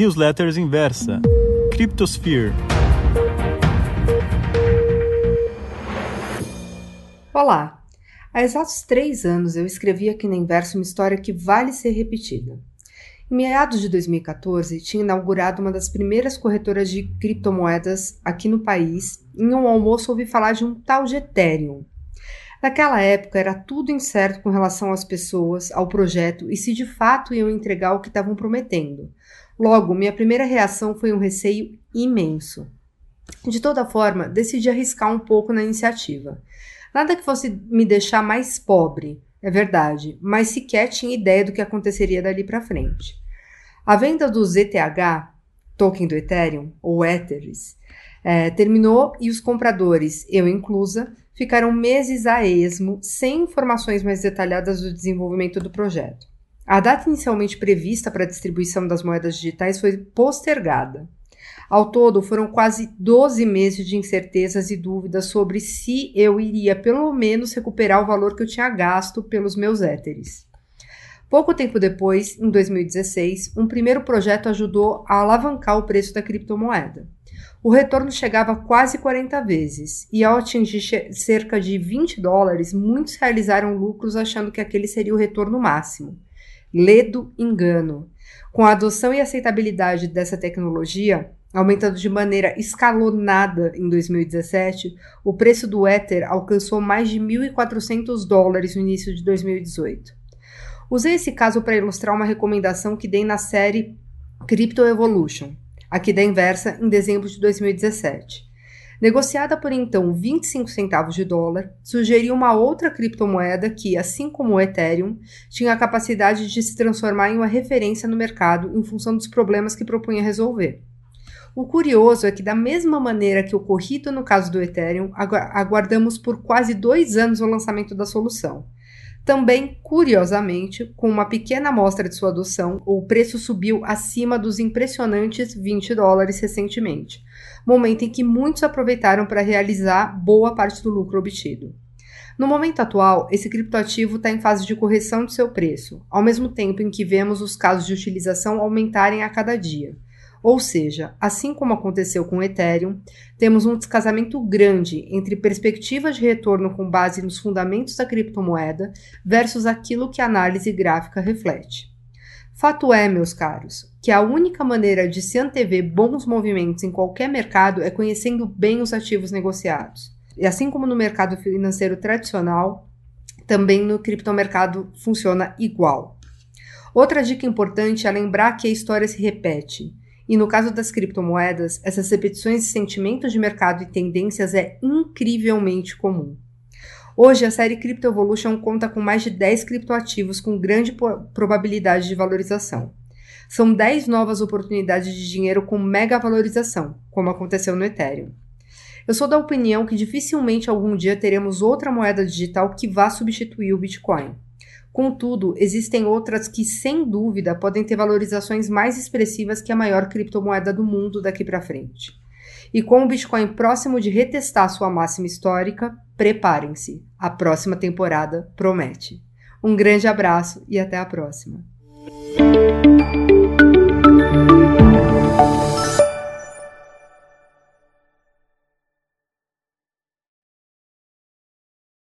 Newsletters Inversa, Cryptosphere. Olá! Há exatos três anos eu escrevi aqui na Inverso uma história que vale ser repetida. Em meados de 2014, tinha inaugurado uma das primeiras corretoras de criptomoedas aqui no país. Em um almoço, ouvi falar de um tal de Ethereum. Naquela época, era tudo incerto com relação às pessoas, ao projeto e se de fato iam entregar o que estavam prometendo. Logo, minha primeira reação foi um receio imenso. De toda forma, decidi arriscar um pouco na iniciativa. Nada que fosse me deixar mais pobre, é verdade, mas sequer tinha ideia do que aconteceria dali para frente. A venda do ZTH, token do Ethereum, ou Etheres, é, terminou e os compradores, eu inclusa, ficaram meses a esmo, sem informações mais detalhadas do desenvolvimento do projeto. A data inicialmente prevista para a distribuição das moedas digitais foi postergada. Ao todo, foram quase 12 meses de incertezas e dúvidas sobre se eu iria pelo menos recuperar o valor que eu tinha gasto pelos meus éteres. Pouco tempo depois, em 2016, um primeiro projeto ajudou a alavancar o preço da criptomoeda. O retorno chegava a quase 40 vezes, e ao atingir cerca de 20 dólares, muitos realizaram lucros achando que aquele seria o retorno máximo. Ledo engano. Com a adoção e aceitabilidade dessa tecnologia, aumentando de maneira escalonada em 2017, o preço do Ether alcançou mais de 1.400 dólares no início de 2018. Usei esse caso para ilustrar uma recomendação que dei na série Crypto Evolution, aqui da inversa, em dezembro de 2017. Negociada por então 25 centavos de dólar, sugeriu uma outra criptomoeda que, assim como o Ethereum, tinha a capacidade de se transformar em uma referência no mercado em função dos problemas que propunha resolver. O curioso é que, da mesma maneira que ocorrido no caso do Ethereum, aguardamos por quase dois anos o lançamento da solução. Também, curiosamente, com uma pequena amostra de sua adoção, o preço subiu acima dos impressionantes 20 dólares recentemente, momento em que muitos aproveitaram para realizar boa parte do lucro obtido. No momento atual, esse criptoativo está em fase de correção de seu preço, ao mesmo tempo em que vemos os casos de utilização aumentarem a cada dia. Ou seja, assim como aconteceu com o Ethereum, temos um descasamento grande entre perspectivas de retorno com base nos fundamentos da criptomoeda versus aquilo que a análise gráfica reflete. Fato é, meus caros, que a única maneira de se antever bons movimentos em qualquer mercado é conhecendo bem os ativos negociados. E assim como no mercado financeiro tradicional, também no criptomercado funciona igual. Outra dica importante é lembrar que a história se repete. E no caso das criptomoedas, essas repetições de sentimentos de mercado e tendências é incrivelmente comum. Hoje, a série Crypto Evolution conta com mais de 10 criptoativos com grande probabilidade de valorização. São 10 novas oportunidades de dinheiro com mega valorização, como aconteceu no Ethereum. Eu sou da opinião que dificilmente algum dia teremos outra moeda digital que vá substituir o Bitcoin. Contudo, existem outras que, sem dúvida, podem ter valorizações mais expressivas que a maior criptomoeda do mundo daqui para frente. E com o Bitcoin próximo de retestar sua máxima histórica, preparem-se. A próxima temporada promete. Um grande abraço e até a próxima.